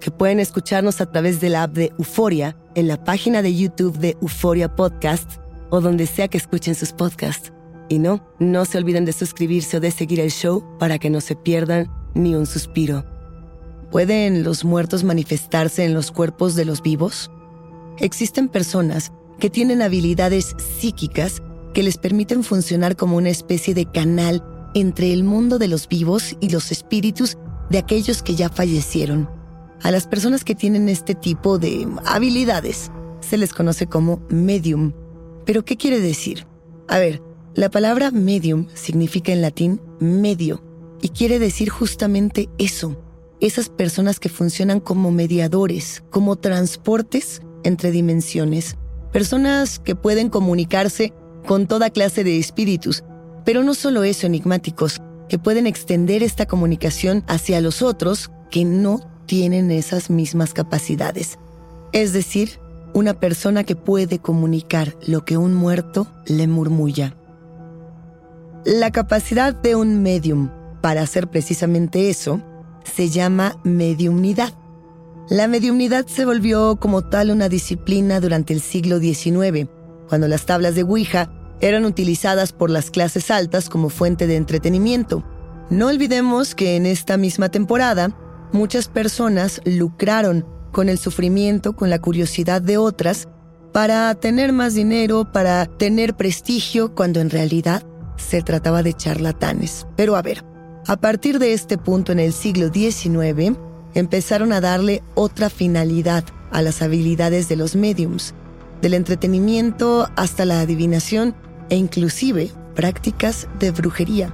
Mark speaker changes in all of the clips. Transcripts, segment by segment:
Speaker 1: que pueden escucharnos a través de la app de Euforia, en la página de YouTube de Euforia Podcast o donde sea que escuchen sus podcasts. Y no, no se olviden de suscribirse o de seguir el show para que no se pierdan ni un suspiro. ¿Pueden los muertos manifestarse en los cuerpos de los vivos? Existen personas que tienen habilidades psíquicas que les permiten funcionar como una especie de canal entre el mundo de los vivos y los espíritus de aquellos que ya fallecieron. A las personas que tienen este tipo de habilidades se les conoce como medium. ¿Pero qué quiere decir? A ver, la palabra medium significa en latín medio y quiere decir justamente eso. Esas personas que funcionan como mediadores, como transportes entre dimensiones. Personas que pueden comunicarse con toda clase de espíritus, pero no solo eso, enigmáticos, que pueden extender esta comunicación hacia los otros que no tienen esas mismas capacidades. Es decir, una persona que puede comunicar lo que un muerto le murmulla. La capacidad de un medium para hacer precisamente eso se llama mediumnidad. La mediumnidad se volvió como tal una disciplina durante el siglo XIX, cuando las tablas de Ouija eran utilizadas por las clases altas como fuente de entretenimiento. No olvidemos que en esta misma temporada, muchas personas lucraron con el sufrimiento, con la curiosidad de otras, para tener más dinero, para tener prestigio, cuando en realidad se trataba de charlatanes. Pero a ver, a partir de este punto en el siglo XIX, empezaron a darle otra finalidad a las habilidades de los mediums, del entretenimiento hasta la adivinación e inclusive prácticas de brujería.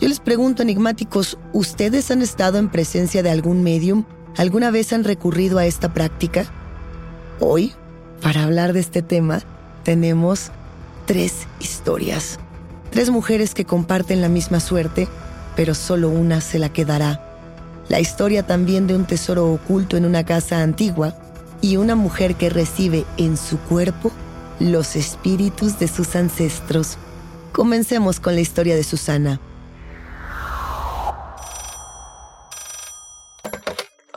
Speaker 1: Yo les pregunto, enigmáticos, ¿ustedes han estado en presencia de algún medium? ¿Alguna vez han recurrido a esta práctica? Hoy, para hablar de este tema, tenemos tres historias. Tres mujeres que comparten la misma suerte, pero solo una se la quedará. La historia también de un tesoro oculto en una casa antigua y una mujer que recibe en su cuerpo los espíritus de sus ancestros. Comencemos con la historia de Susana.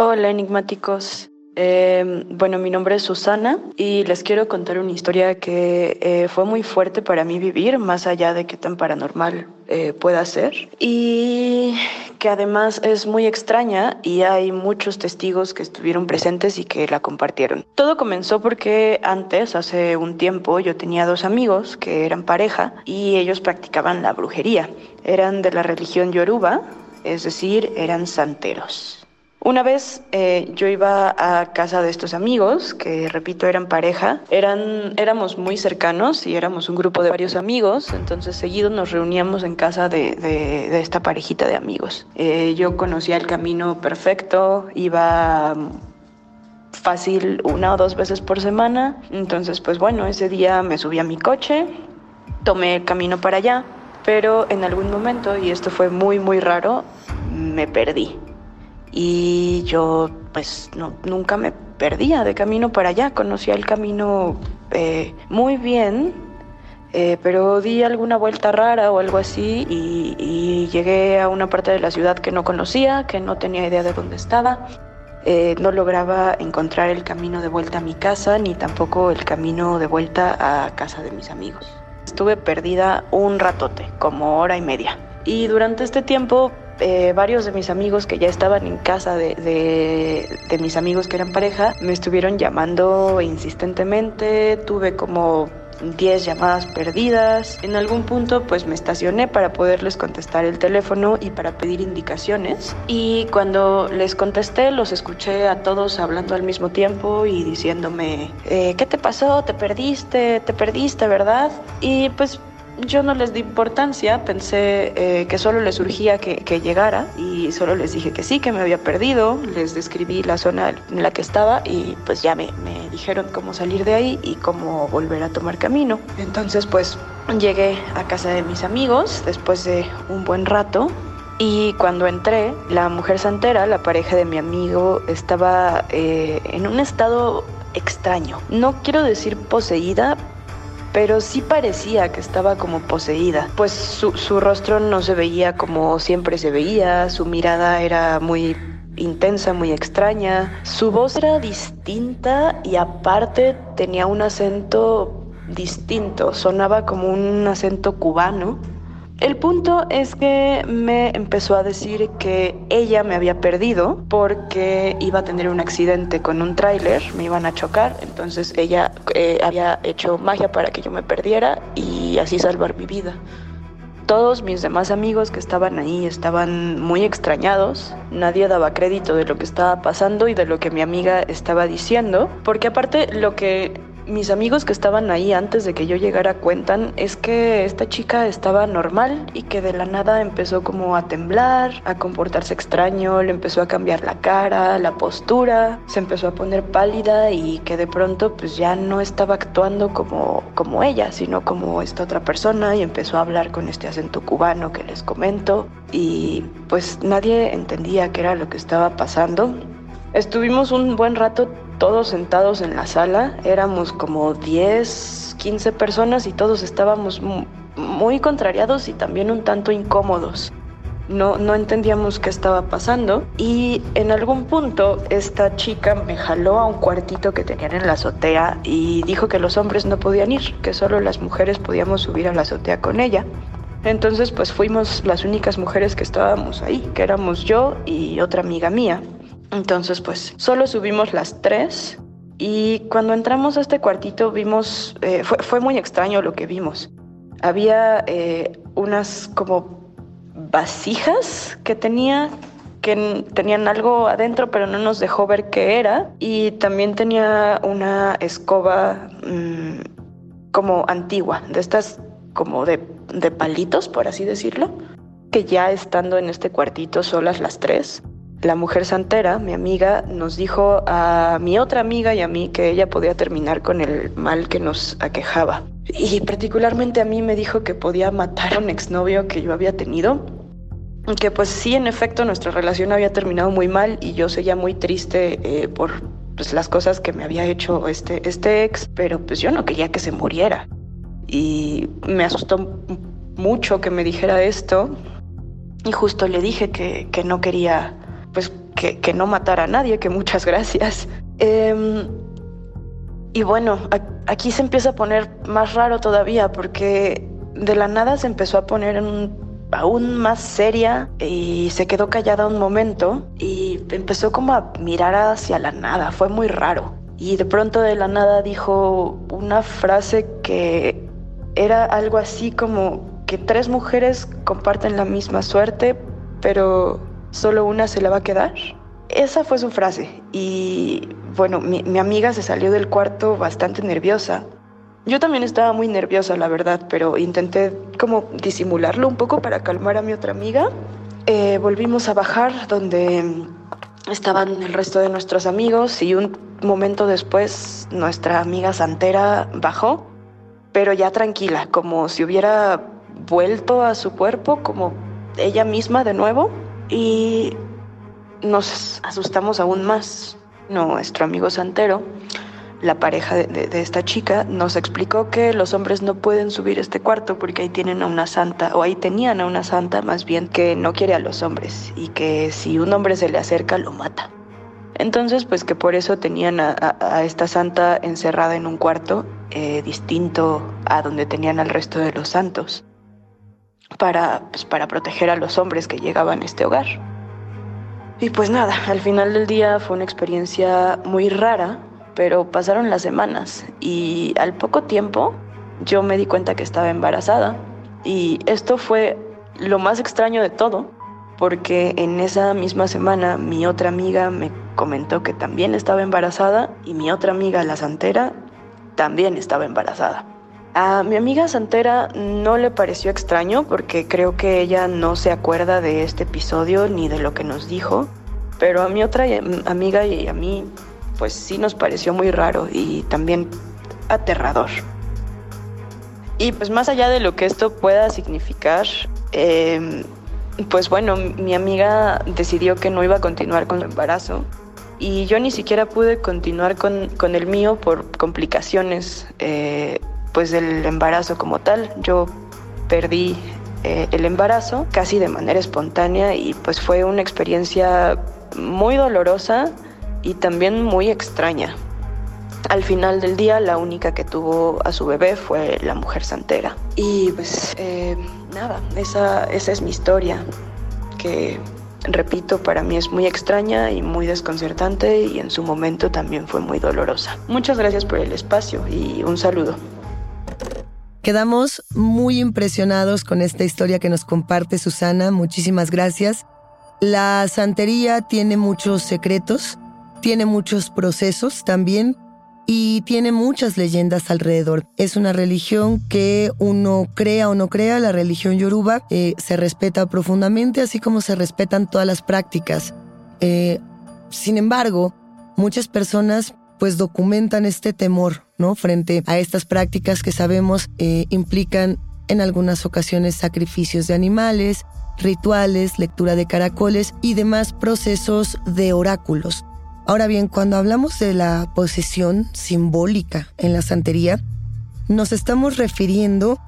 Speaker 2: Hola enigmáticos. Em, bueno, mi nombre es Susana y les quiero contar una historia que eh, fue muy fuerte para mí vivir, más allá de que tan paranormal eh, pueda ser, y que además es muy extraña y hay muchos testigos que estuvieron presentes y que la compartieron. Todo comenzó porque antes, hace un tiempo, yo tenía dos amigos que eran pareja y ellos practicaban la brujería. Eran de la religión yoruba, es decir, eran santeros. Una vez eh, yo iba a casa de estos amigos, que repito eran pareja, eran, éramos muy cercanos y éramos un grupo de varios amigos, entonces seguido nos reuníamos en casa de, esta parejita de amigos. Eh, yo conocía el camino perfecto, iba fácil una o dos veces por semana, entonces pues bueno, ese día me subí a mi coche, tomé el camino para allá, pero en algún momento, y esto fue muy muy raro, me perdí y yo pues no, nunca me perdía de camino para allá, conocía el camino eh, muy bien, eh, pero di alguna vuelta rara o algo así y, llegué a una parte de la ciudad que no conocía, que no tenía idea de dónde estaba. Eh, no lograba encontrar el camino de vuelta a mi casa ni tampoco el camino de vuelta a casa de mis amigos. Estuve perdida un ratote, como hora y media. Y durante este tiempo, eh, varios de mis amigos que ya estaban en casa de, de, mis amigos que eran pareja, me estuvieron llamando insistentemente. Tuve como 10 llamadas perdidas. En algún punto pues me estacioné para poderles contestar el teléfono y para pedir indicaciones. Y cuando les contesté los escuché a todos hablando al mismo tiempo y diciéndome, eh, ¿qué te pasó? ¿Te perdiste? ¿Te perdiste, verdad? Y pues yo no les di importancia, pensé eh, que solo les surgía que, llegara y solo les dije que sí, que me había perdido, les describí la zona en la que estaba y pues ya me, me dijeron cómo salir de ahí y cómo volver a tomar camino. Entonces pues llegué a casa de mis amigos después de un buen rato y cuando entré, la mujer santera, la pareja de mi amigo, estaba eh, en un estado extraño. No quiero decir poseída, pero sí parecía que estaba como poseída, pues su, su rostro no se veía como siempre se veía, su mirada era muy intensa, muy extraña, su voz era distinta y aparte tenía un acento distinto, sonaba como un acento cubano el punto es que me empezó a decir que ella me había perdido porque iba a tener un accidente con un tráiler, me iban a chocar, entonces ella eh, había hecho magia para que yo me perdiera y así salvar mi vida. Todos mis demás amigos que estaban ahí estaban muy extrañados, nadie daba crédito de lo que estaba pasando y de lo que mi amiga estaba diciendo, porque aparte lo que mis amigos que estaban ahí antes de que yo llegara cuentan es que esta chica estaba normal y que de la nada empezó como a temblar, a comportarse extraño, le empezó a cambiar la cara, la postura, se empezó a poner pálida y que de pronto pues ya no estaba actuando como, como ella, sino como esta otra persona y empezó a hablar con este acento cubano que les comento y pues nadie entendía qué era lo que estaba pasando. Estuvimos un buen rato todos sentados en la sala, éramos como 10, 15 personas y todos estábamos muy contrariados y también un tanto incómodos. No, no entendíamos qué estaba pasando y en algún punto esta chica me jaló a un cuartito que tenían en la azotea y dijo que los hombres no podían ir, que solo las mujeres podíamos subir a la azotea con ella. Entonces pues fuimos las únicas mujeres que estábamos ahí, que éramos yo y otra amiga mía. Entonces, pues solo subimos las tres y cuando entramos a este cuartito vimos, eh, fue, muy extraño lo que vimos. Había eh, unas como vasijas que tenía que tenían algo adentro pero no nos dejó ver qué era y también tenía una escoba mm, como antigua, de estas como de, de palitos, por así decirlo, que ya estando en este cuartito solas las tres, la mujer santera, mi amiga, nos dijo a mi otra amiga y a mí que ella podía terminar con el mal que nos aquejaba. Y particularmente a mí me dijo que podía matar a un exnovio que yo había tenido. Que pues sí, en efecto, nuestra relación había terminado muy mal y yo seguía muy triste eh, por pues, las cosas que me había hecho este, este ex, pero pues yo no quería que se muriera. Y me asustó mucho que me dijera esto. Y justo le dije que, que no quería pues que, no matara a nadie, que muchas gracias. Em, y bueno, aquí se empieza a poner más raro todavía porque de la nada se empezó a poner aún más seria y se quedó callada un momento y empezó como a mirar hacia la nada, fue muy raro. Y de pronto de la nada dijo una frase que era algo así como que tres mujeres comparten la misma suerte, pero solo una se la va a quedar. Esa fue su frase y bueno, mi, amiga se salió del cuarto bastante nerviosa. Yo también estaba muy nerviosa, la verdad, pero intenté como disimularlo un poco para calmar a mi otra amiga. Eh, volvimos a bajar donde estaban el resto de nuestros amigos y un momento después nuestra amiga Santera bajó, pero ya tranquila, como si hubiera vuelto a su cuerpo, como ella misma de nuevo y nos asustamos aún más. Nuestro amigo Santero, la pareja de, esta chica, nos explicó que los hombres no pueden subir este cuarto porque ahí tienen a una santa, o ahí tenían a una santa más bien, que no quiere a los hombres y que si un hombre se le acerca lo mata. Entonces, pues que por eso tenían a, esta santa encerrada en un cuarto eh, distinto a donde tenían al resto de los santos. Para, pues, para proteger a los hombres que llegaban a este hogar. Y pues nada, al final del día fue una experiencia muy rara, pero pasaron las semanas y al poco tiempo yo me di cuenta que estaba embarazada. Y esto fue lo más extraño de todo, porque en esa misma semana mi otra amiga me comentó que también estaba embarazada y mi otra amiga, la santera, también estaba embarazada. A mi amiga Santera no le pareció extraño porque creo que ella no se acuerda de este episodio ni de lo que nos dijo, pero a mi otra amiga y a mí pues sí nos pareció muy raro y también aterrador. Y pues más allá de lo que esto pueda significar, em, pues bueno, mi amiga decidió que no iba a continuar con el embarazo y yo ni siquiera pude continuar con, con el mío por complicaciones eh, pues del embarazo como tal. Yo perdí eh, el embarazo casi de manera espontánea y pues fue una experiencia muy dolorosa y también muy extraña. Al final del día la única que tuvo a su bebé fue la mujer santera. Y pues eh, nada, esa, esa es mi historia que repito, para mí es muy extraña y muy desconcertante y en su momento también fue muy dolorosa. Muchas gracias por el espacio y un saludo.
Speaker 1: Quedamos muy impresionados con esta historia que nos comparte Susana. Muchísimas gracias. La santería tiene muchos secretos, tiene muchos procesos también y tiene muchas leyendas alrededor. Es una religión que uno crea o no crea, la religión yoruba eh, se respeta profundamente, así como se respetan todas las prácticas. Eh, sin embargo, muchas personas pues documentan este temor, Frente a estas prácticas que sabemos eh, implican en algunas ocasiones sacrificios de animales, rituales, lectura de caracoles y demás procesos de oráculos. Ahora bien, cuando hablamos de la posesión simbólica en la santería, nos estamos refiriendo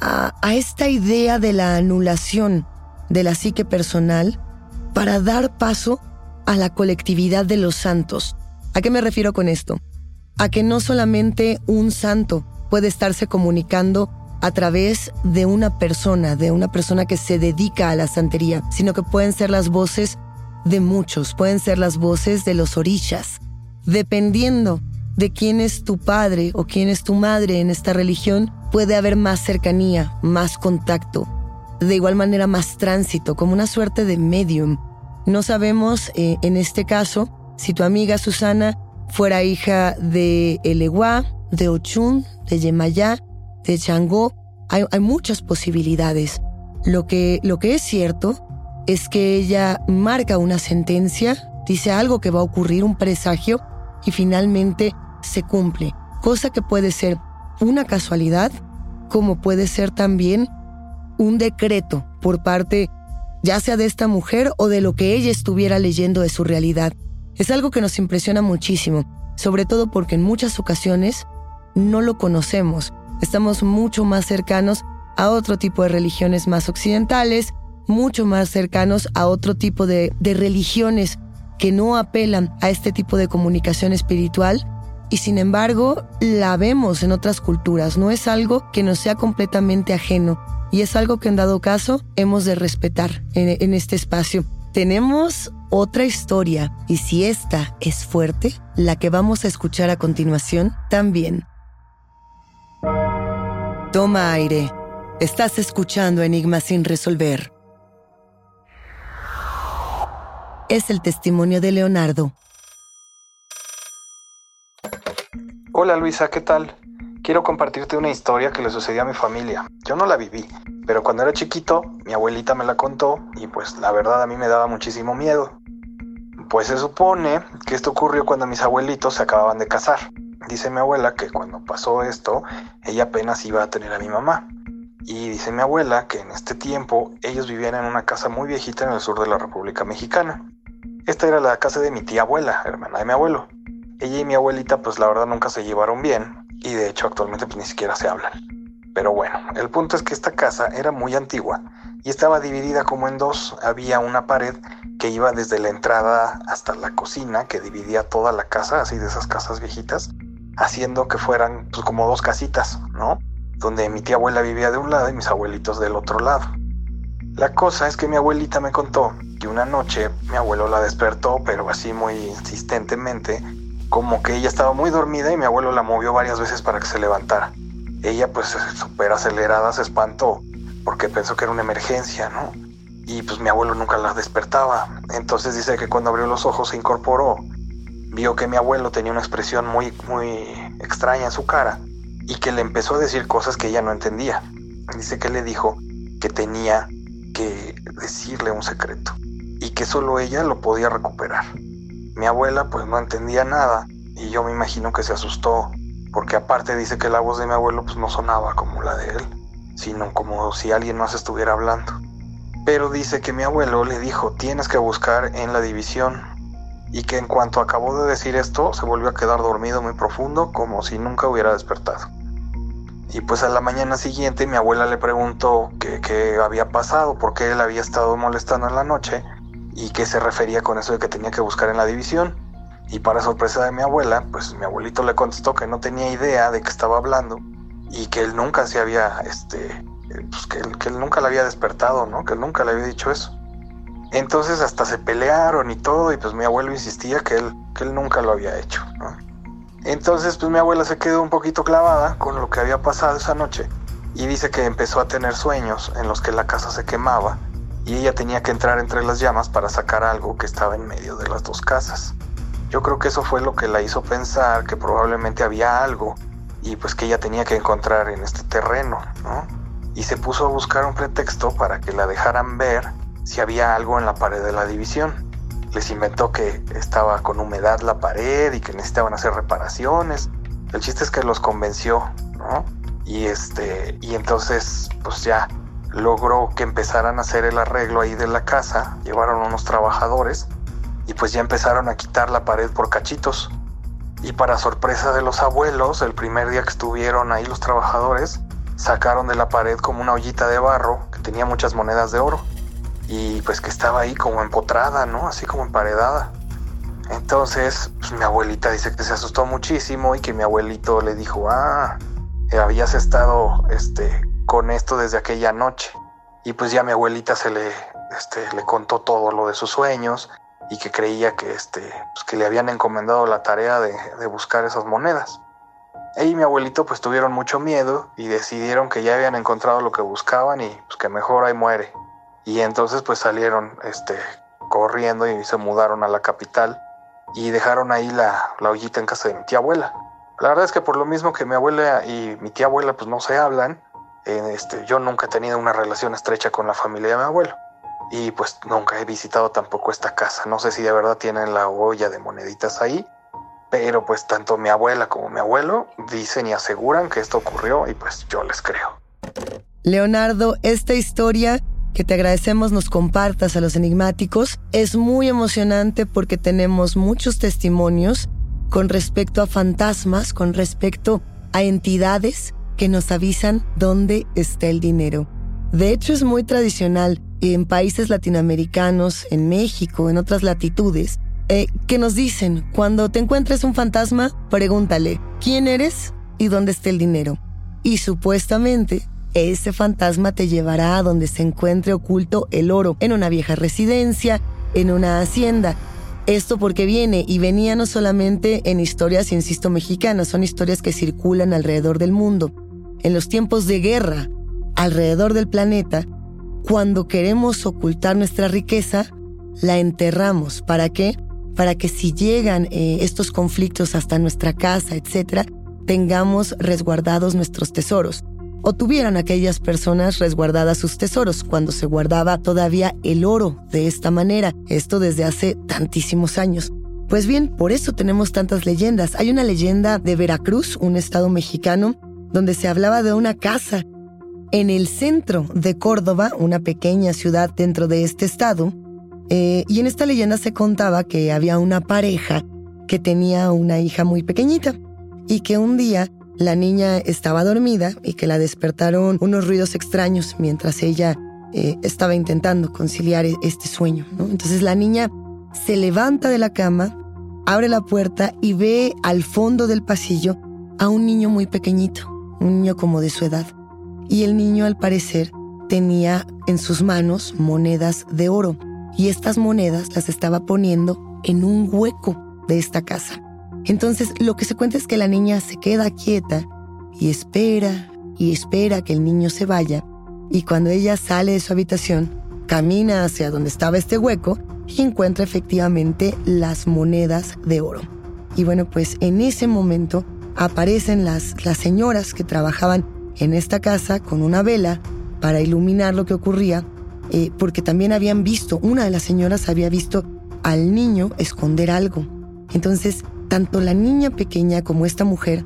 Speaker 1: a, a esta idea de la anulación de la psique personal para dar paso a la colectividad de los santos, ¿A qué me refiero con esto? A que no solamente un santo puede estarse comunicando a través de una persona, de una persona que se dedica a la santería, sino que pueden ser las voces de muchos, pueden ser las voces de los orishas. Dependiendo de quién es tu padre o quién es tu madre en esta religión, puede haber más cercanía, más contacto, de igual manera más tránsito, como una suerte de medium. No sabemos, eh, en este caso, si tu amiga Susana fuera hija de Eleguá, de Ochun, de Yemayá, de Changó, hay, muchas posibilidades. Lo que, lo que es cierto es que ella marca una sentencia, dice algo que va a ocurrir, un presagio, y finalmente se cumple. Cosa que puede ser una casualidad, como puede ser también un decreto por parte ya sea de esta mujer o de lo que ella estuviera leyendo de su realidad. Es algo que nos impresiona muchísimo, sobre todo porque en muchas ocasiones no lo conocemos. Estamos mucho más cercanos a otro tipo de religiones más occidentales, mucho más cercanos a otro tipo de, religiones que no apelan a este tipo de comunicación espiritual y sin embargo la vemos en otras culturas, no es algo que nos sea completamente ajeno y es algo que en dado caso hemos de respetar en, este espacio. Tenemos otra historia y si esta es fuerte, la que vamos a escuchar a continuación también. Toma aire. Estás escuchando Enigmas sin resolver. Es el testimonio de Leonardo.
Speaker 3: Hola Luisa, ¿qué tal? Quiero compartirte una historia que le sucedió a mi familia. Yo no la viví, pero cuando era chiquito, mi abuelita me la contó y pues la verdad a mí me daba muchísimo miedo. Pues se supone que esto ocurrió cuando mis abuelitos se acababan de casar. Dice mi abuela que cuando pasó esto, ella apenas iba a tener a mi mamá. Y dice mi abuela que en este tiempo ellos vivían en una casa muy viejita en el sur de la República Mexicana. Esta era la casa de mi tía abuela, hermana de mi abuelo. Ella y mi abuelita pues la verdad nunca se llevaron bien y de hecho actualmente pues ni siquiera se hablan. Pero bueno, el punto es que esta casa era muy antigua y estaba dividida como en dos. Había una pared que iba desde la entrada hasta la cocina, que dividía toda la casa, así de esas casas viejitas, haciendo que fueran pues, como dos casitas, ¿no? Donde mi tía abuela vivía de un lado y mis abuelitos del otro lado. La cosa es que mi abuelita me contó que una noche mi abuelo la despertó, pero así muy insistentemente, como que ella estaba muy dormida y mi abuelo la movió varias veces para que se levantara. Ella pues súper acelerada se espantó porque pensó que era una emergencia, ¿no? Y pues mi abuelo nunca la despertaba. Entonces dice que cuando abrió los ojos se incorporó, vio que mi abuelo tenía una expresión muy, muy extraña en su cara y que le empezó a decir cosas que ella no entendía. Dice que le dijo que tenía que decirle un secreto y que solo ella lo podía recuperar. Mi abuela pues no entendía nada y yo me imagino que se asustó porque aparte dice que la voz de mi abuelo pues no sonaba como la de él, sino como si alguien más estuviera hablando. Pero dice que mi abuelo le dijo, tienes que buscar en la división, y que en cuanto acabó de decir esto, se volvió a quedar dormido muy profundo, como si nunca hubiera despertado. Y pues a la mañana siguiente mi abuela le preguntó qué, había pasado, por qué él había estado molestando en la noche y qué se refería con eso de que tenía que buscar en la división. Y para sorpresa de mi abuela, pues mi abuelito le contestó que no tenía idea de qué estaba hablando y que él nunca se había, este, pues que, él, que él nunca le había despertado, ¿no? Que él nunca le había dicho eso. Entonces hasta se pelearon y todo, y pues mi abuelo insistía que él, que él nunca lo había hecho. Entonces pues mi abuela se quedó un poquito clavada con lo que había pasado esa noche y dice que empezó a tener sueños en los que la casa se quemaba y ella tenía que entrar entre las llamas para sacar algo que estaba en medio de las dos casas. Yo creo que eso fue lo que la hizo pensar que probablemente había algo y pues que ella tenía que encontrar en este terreno, ¿no? Y se puso a buscar un pretexto para que la dejaran ver si había algo en la pared de la división. Les inventó que estaba con humedad la pared y que necesitaban hacer reparaciones. El chiste es que los convenció, ¿no? Y este, y entonces, pues ya logró que empezaran a hacer el arreglo ahí de la casa. Llevaron unos trabajadores y pues ya empezaron a quitar la pared por cachitos. Y para sorpresa de los abuelos, el primer día que estuvieron ahí los trabajadores, sacaron de la pared como una ollita de barro que tenía muchas monedas de oro y pues que estaba ahí como empotrada, ¿no? Así como emparedada. Entonces, pues, mi abuelita dice que se asustó muchísimo y que mi abuelito le dijo, ah, habías estado este, con esto desde aquella noche. Y pues ya mi abuelita se le, este, le contó todo lo de sus sueños y que creía que, este, pues, que le habían encomendado la tarea de, buscar esas monedas. Ella y mi abuelito pues tuvieron mucho miedo y decidieron que ya habían encontrado lo que buscaban y pues que mejor ahí muere. Y entonces pues salieron este, corriendo y se mudaron a la capital y dejaron ahí la, la ollita en casa de mi tía abuela. La verdad es que por lo mismo que mi abuela y mi tía abuela pues no se hablan, este, yo nunca he tenido una relación estrecha con la familia de mi abuelo. Y pues nunca he visitado tampoco esta casa. No sé si de verdad tienen la olla de moneditas ahí, pero pues tanto mi abuela como mi abuelo dicen y aseguran que esto ocurrió y pues yo les creo.
Speaker 1: Leonardo, esta historia que te agradecemos nos compartas a los enigmáticos. Es muy emocionante porque tenemos muchos testimonios con respecto a fantasmas, con respecto a entidades que nos avisan dónde está el dinero. De hecho, es muy tradicional en países latinoamericanos, en México, en otras latitudes, eh, que nos dicen, cuando te encuentres un fantasma, pregúntale, ¿quién eres y dónde está el dinero? Y supuestamente ese fantasma te llevará a donde se encuentre oculto el oro, en una vieja residencia, en una hacienda. Esto porque viene y venía no solamente en historias, insisto, mexicanas, son historias que circulan alrededor del mundo. En los tiempos de guerra, alrededor del planeta, cuando queremos ocultar nuestra riqueza, la enterramos. ¿Para qué? Para que si llegan eh, estos conflictos hasta nuestra casa, etc., tengamos resguardados nuestros tesoros o tuvieran aquellas personas resguardadas sus tesoros cuando se guardaba todavía el oro de esta manera, esto desde hace tantísimos años. Pues bien, por eso tenemos tantas leyendas. Hay una leyenda de Veracruz, un estado mexicano, donde se hablaba de una casa en el centro de Córdoba, una pequeña ciudad dentro de este estado, eh, y en esta leyenda se contaba que había una pareja que tenía una hija muy pequeñita y que un día la niña estaba dormida y que la despertaron unos ruidos extraños mientras ella eh, estaba intentando conciliar e-, este sueño. Entonces la niña se levanta de la cama, abre la puerta y ve al fondo del pasillo a un niño muy pequeñito, un niño como de su edad. Y el niño al parecer tenía en sus manos monedas de oro y estas monedas las estaba poniendo en un hueco de esta casa. Entonces lo que se cuenta es que la niña se queda quieta y espera y espera que el niño se vaya y cuando ella sale de su habitación, camina hacia donde estaba este hueco y encuentra efectivamente las monedas de oro. Y bueno, pues en ese momento aparecen las, las señoras que trabajaban en esta casa con una vela para iluminar lo que ocurría, eh, porque también habían visto, una de las señoras había visto al niño esconder algo. Entonces, tanto la niña pequeña como esta mujer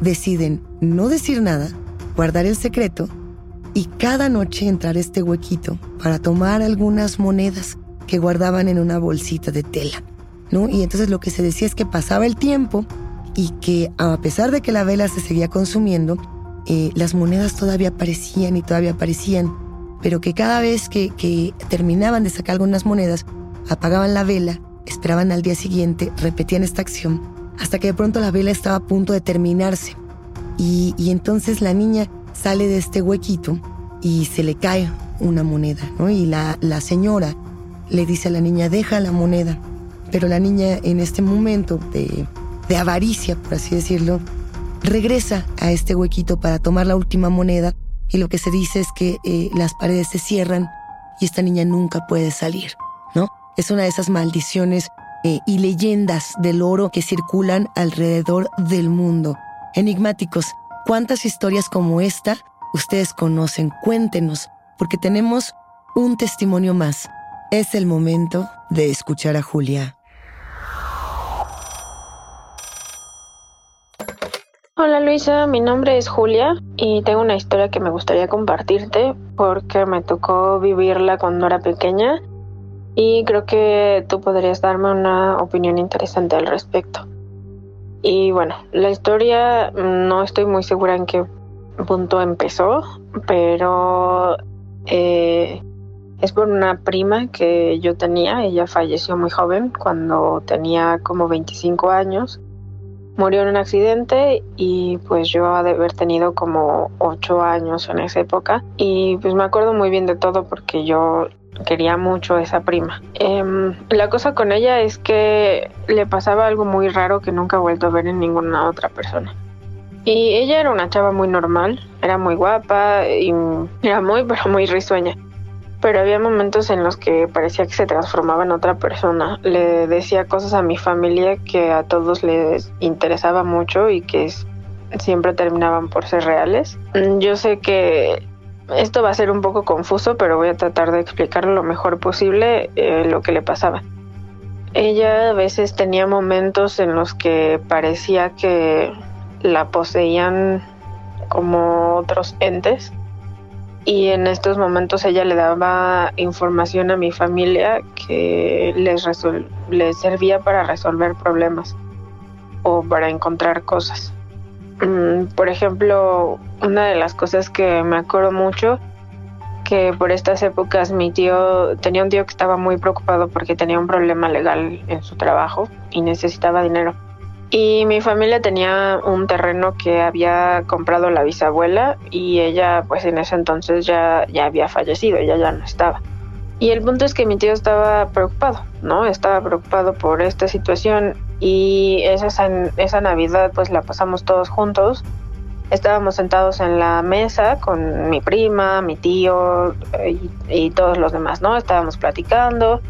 Speaker 1: deciden no decir nada, guardar el secreto y cada noche entrar a este huequito para tomar algunas monedas que guardaban en una bolsita de tela. ¿no? Y entonces lo que se decía es que pasaba el tiempo y que a pesar de que la vela se seguía consumiendo, eh, las monedas todavía aparecían y todavía aparecían, pero que cada vez que, que terminaban de sacar algunas monedas, apagaban la vela, esperaban al día siguiente, repetían esta acción, hasta que de pronto la vela estaba a punto de terminarse. Y, entonces la niña sale de este huequito y se le cae una moneda, ¿no? Y la, la señora le dice a la niña, deja la moneda. Pero la niña en este momento de, de avaricia, por así decirlo, regresa a este huequito para tomar la última moneda y lo que se dice es que eh, las paredes se cierran y esta niña nunca puede salir, ¿no? Es una de esas maldiciones eh, y leyendas del oro que circulan alrededor del mundo. Enigmáticos, ¿cuántas historias como esta ustedes conocen? Cuéntenos, porque tenemos un testimonio más. Es el momento de escuchar a Julia.
Speaker 4: Hola Luisa, mi nombre es Julia y tengo una historia que me gustaría compartirte porque me tocó vivirla cuando era pequeña y creo que tú podrías darme una opinión interesante al respecto. Y bueno, la historia no estoy muy segura en qué punto empezó, pero eh, es por una prima que yo tenía, ella falleció muy joven cuando tenía como 25 años murió en un accidente y pues yo ha de haber tenido como ocho años en esa época y pues me acuerdo muy bien de todo porque yo quería mucho a esa prima. Em, la cosa con ella es que le pasaba algo muy raro que nunca he vuelto a ver en ninguna otra persona. Y ella era una chava muy normal, era muy guapa y era muy, pero muy risueña pero había momentos en los que parecía que se transformaba en otra persona. Le decía cosas a mi familia que a todos les interesaba mucho y que siempre terminaban por ser reales. Yo sé que esto va a ser un poco confuso, pero voy a tratar de explicarlo lo mejor posible eh, lo que le pasaba. Ella a veces tenía momentos en los que parecía que la poseían como otros entes y en estos momentos ella le daba información a mi familia que les, les servía para resolver problemas o para encontrar cosas. Mm, por ejemplo, una de las cosas que me acuerdo mucho, que por estas épocas mi tío tenía un tío que estaba muy preocupado porque tenía un problema legal en su trabajo y necesitaba dinero y mi familia tenía un terreno que había comprado la bisabuela y ella pues en ese entonces ya, ya había fallecido, ella ya no estaba. Y el punto es que mi tío estaba preocupado, ¿no? Estaba preocupado por esta situación y esa, esa Navidad pues la pasamos todos juntos. Estábamos sentados en la mesa con mi prima, mi tío y, y todos los demás, ¿no? Estábamos platicando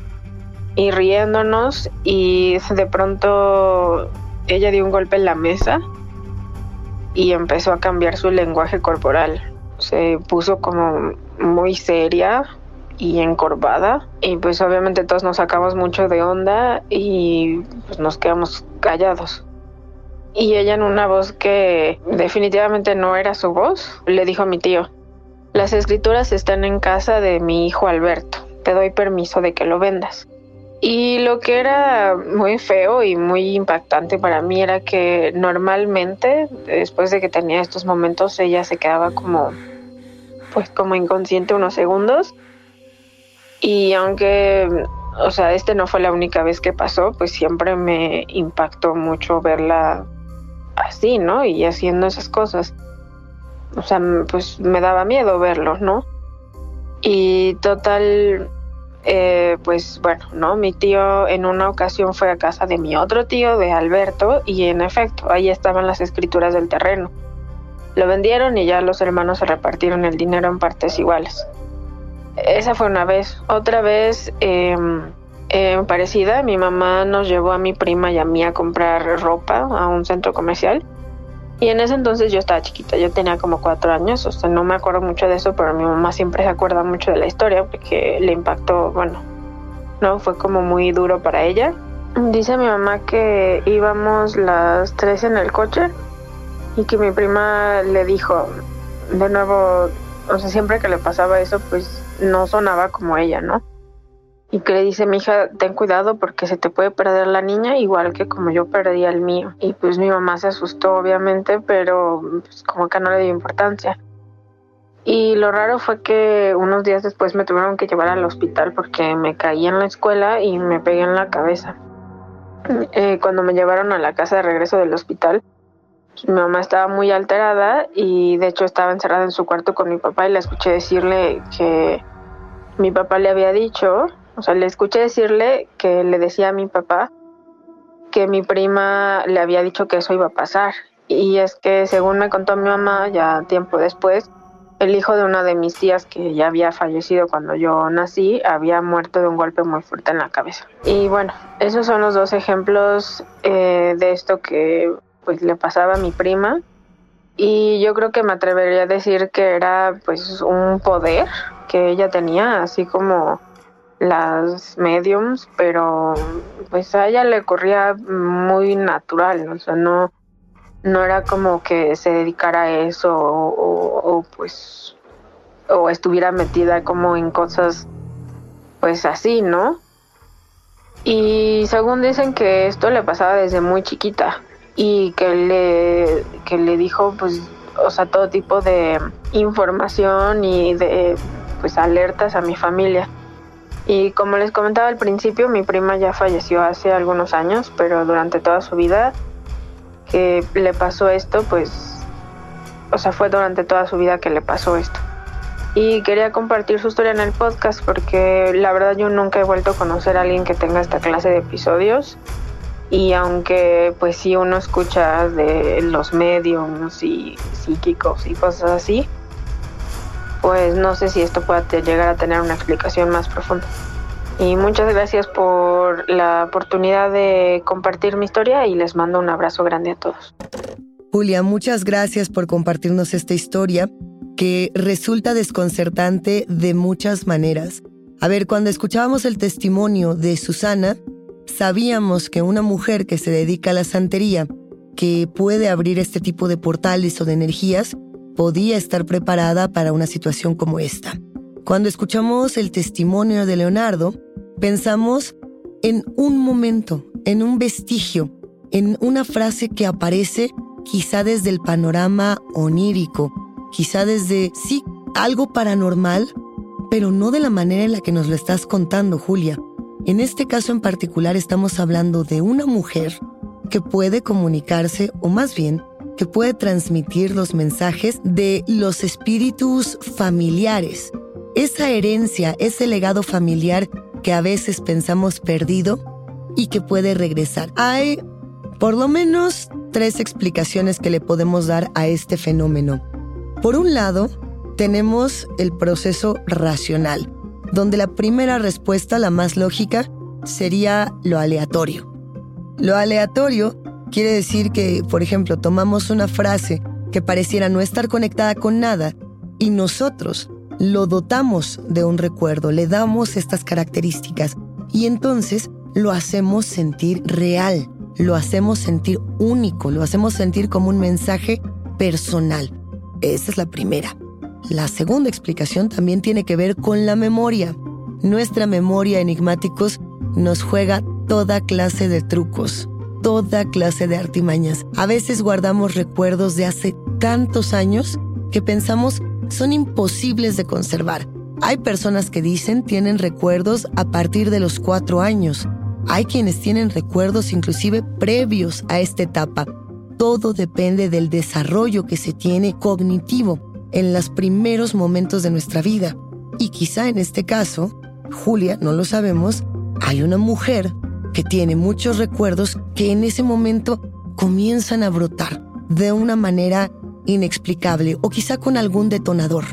Speaker 4: y riéndonos y de pronto ella dio un golpe en la mesa y empezó a cambiar su lenguaje corporal. Se puso como muy seria y encorvada y pues obviamente todos nos sacamos mucho de onda y pues nos quedamos callados. Y ella en una voz que definitivamente no era su voz, le dijo a mi tío, las escrituras están en casa de mi hijo Alberto, te doy permiso de que lo vendas. Y lo que era muy feo y muy impactante para mí era que normalmente, después de que tenía estos momentos, ella se quedaba como, pues como inconsciente unos segundos. Y aunque, o sea, este no fue la única vez que pasó, pues siempre me impactó mucho verla así, ¿no? Y haciendo esas cosas. O sea, pues me daba miedo verlo, ¿no? Y total, eh, pues bueno, ¿no? Mi tío en una ocasión fue a casa de mi otro tío, de Alberto, y en efecto, ahí estaban las escrituras del terreno. Lo vendieron y ya los hermanos se repartieron el dinero en partes iguales. Esa fue una vez. Otra vez em, parecida, mi mamá nos llevó a mi prima y a mí a comprar ropa a un centro comercial y en ese entonces yo estaba chiquita, yo tenía como cuatro años, o sea, no me acuerdo mucho de eso, pero mi mamá siempre se acuerda mucho de la historia porque le impactó, bueno, no, fue como muy duro para ella. Dice mi mamá que íbamos las tres en el coche y que mi prima le dijo, de nuevo, o sea, siempre que le pasaba eso, pues no sonaba como ella, ¿no? Y que le dice mi hija, ten cuidado porque se te puede perder la niña igual que como yo perdí al mío. Y pues mi mamá se asustó obviamente, pero pues como que no le dio importancia. Y lo raro fue que unos días después me tuvieron que llevar al hospital porque me caí en la escuela y me pegué en la cabeza. Eh, cuando me llevaron a la casa de regreso del hospital, mi mamá estaba muy alterada y de hecho estaba encerrada en su cuarto con mi papá y la escuché decirle que mi papá le había dicho o sea, le escuché decirle que le decía a mi papá que mi prima le había dicho que eso iba a pasar. Y es que según me contó mi mamá, ya tiempo después, el hijo de una de mis tías que ya había fallecido cuando yo nací había muerto de un golpe muy fuerte en la cabeza. Y bueno, esos son los dos ejemplos eh, de esto que pues le pasaba a mi prima. Y yo creo que me atrevería a decir que era pues un poder que ella tenía, así como las mediums, pero pues a ella le corría muy natural, o sea, no, no era como que se dedicara a eso o, pues o estuviera metida como en cosas pues así, ¿no? Y según dicen que esto le pasaba desde muy chiquita y que le, que le dijo pues, o sea, todo tipo de información y de pues alertas a mi familia. Y como les comentaba al principio, mi prima ya falleció hace algunos años, pero durante toda su vida que le pasó esto, pues, o sea, fue durante toda su vida que le pasó esto. Y quería compartir su historia en el podcast porque la verdad yo nunca he vuelto a conocer a alguien que tenga esta clase de episodios. Y aunque pues sí uno escucha de los medios y psíquicos y cosas así, pues no sé si esto pueda llegar a tener una explicación más profunda. Y muchas gracias por la oportunidad de compartir mi historia y les mando un abrazo grande a todos.
Speaker 1: Julia, muchas gracias por compartirnos esta historia que resulta desconcertante de muchas maneras. A ver, cuando escuchábamos el testimonio de Susana, sabíamos que una mujer que se dedica a la santería, que puede abrir este tipo de portales o de energías, podía estar preparada para una situación como esta. Cuando escuchamos el testimonio de Leonardo, pensamos en un momento, en un vestigio, en una frase que aparece quizá desde el panorama onírico, quizá desde, sí, algo paranormal, pero no de la manera en la que nos lo estás contando, Julia. En este caso en particular estamos hablando de una mujer que puede comunicarse, o más bien, que puede transmitir los mensajes de los espíritus familiares. Esa herencia, ese legado familiar que a veces pensamos perdido y que puede regresar. Hay por lo menos tres explicaciones que le podemos dar a este fenómeno. Por un lado, tenemos el proceso racional, donde la primera respuesta, la más lógica, sería lo aleatorio. Lo aleatorio Quiere decir que, por ejemplo, tomamos una frase que pareciera no estar conectada con nada y nosotros lo dotamos de un recuerdo, le damos estas características y entonces lo hacemos sentir real, lo hacemos sentir único, lo hacemos sentir como un mensaje personal. Esa es la primera. La segunda explicación también tiene que ver con la memoria. Nuestra memoria enigmáticos nos juega toda clase de trucos toda clase de artimañas. A veces guardamos recuerdos de hace tantos años que pensamos son imposibles de conservar. Hay personas que dicen tienen recuerdos a partir de los cuatro años. Hay quienes tienen recuerdos inclusive previos a esta etapa. Todo depende del desarrollo que se tiene cognitivo en los primeros momentos de nuestra vida. Y quizá en este caso, Julia, no lo sabemos, hay una mujer que tiene muchos recuerdos que en ese momento comienzan a brotar de una manera inexplicable o quizá con algún detonador.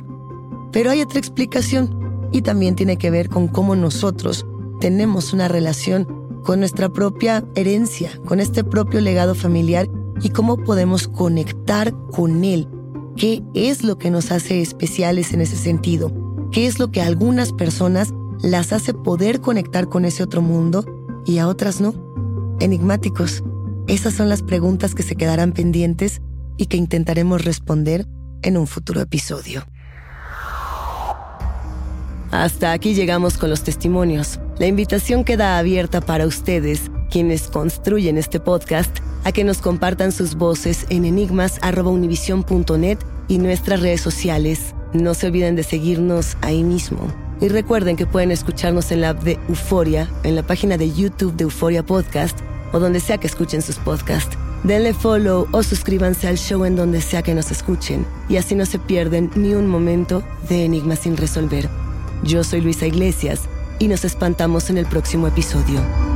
Speaker 1: Pero hay otra explicación y también tiene que ver con cómo nosotros tenemos una relación con nuestra propia herencia, con este propio legado familiar y cómo podemos conectar con él. ¿Qué es lo que nos hace especiales en ese sentido? ¿Qué es lo que a algunas personas las hace poder conectar con ese otro mundo y a otras no? Enigmáticos. Esas son las preguntas que se quedarán pendientes y que intentaremos responder en un futuro episodio. Hasta aquí llegamos con los testimonios. La invitación queda abierta para ustedes, quienes construyen este podcast, a que nos compartan sus voces en enigmas.univision.net y nuestras redes sociales. No se olviden de seguirnos ahí mismo. Y recuerden que pueden escucharnos en la app de Euforia, en la página de YouTube de Euforia Podcast o donde sea que escuchen sus podcasts. Denle follow o suscríbanse al show en donde sea que nos escuchen y así no se pierden ni un momento de Enigmas sin resolver. Yo soy Luisa Iglesias y nos espantamos en el próximo episodio.